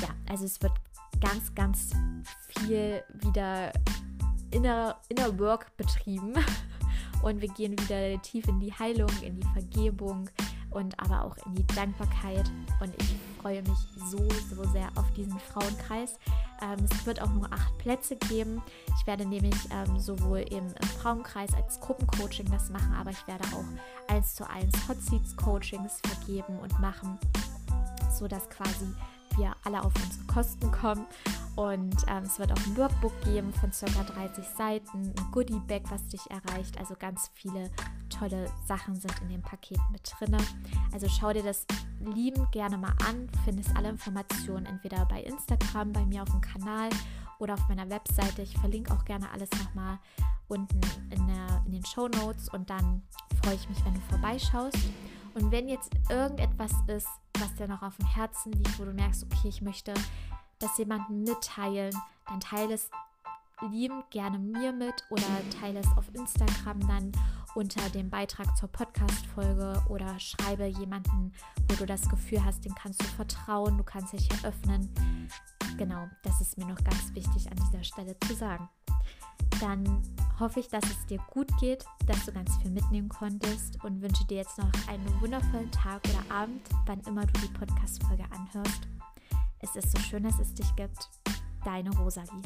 Ja, also es wird ganz, ganz viel wieder inner, inner Work betrieben und wir gehen wieder tief in die Heilung, in die Vergebung und aber auch in die Dankbarkeit und ich freue mich so, so sehr auf diesen Frauenkreis. Ähm, es wird auch nur acht Plätze geben. Ich werde nämlich ähm, sowohl im, im Frauenkreis als Gruppencoaching das machen, aber ich werde auch eins zu eins Hot Seats Coachings vergeben und machen, sodass quasi wir alle auf unsere Kosten kommen. Und ähm, es wird auch ein Workbook geben von ca. 30 Seiten, ein Goodie-Bag, was dich erreicht. Also ganz viele tolle Sachen sind in dem Paket mit drin. Also schau dir das liebend gerne mal an. Findest alle Informationen entweder bei Instagram, bei mir auf dem Kanal oder auf meiner Webseite. Ich verlinke auch gerne alles nochmal unten in, der, in den Show Notes und dann freue ich mich, wenn du vorbeischaust. Und wenn jetzt irgendetwas ist, was dir noch auf dem Herzen liegt, wo du merkst, okay, ich möchte das jemandem mitteilen, dann teile es liebend gerne mir mit oder teile es auf Instagram dann unter dem Beitrag zur Podcast-Folge oder schreibe jemanden, wo du das Gefühl hast, dem kannst du vertrauen, du kannst dich eröffnen. Genau, das ist mir noch ganz wichtig an dieser Stelle zu sagen. Dann hoffe ich, dass es dir gut geht, dass du ganz viel mitnehmen konntest und wünsche dir jetzt noch einen wundervollen Tag oder Abend, wann immer du die Podcast-Folge anhörst. Es ist so schön, dass es dich gibt. Deine Rosalie.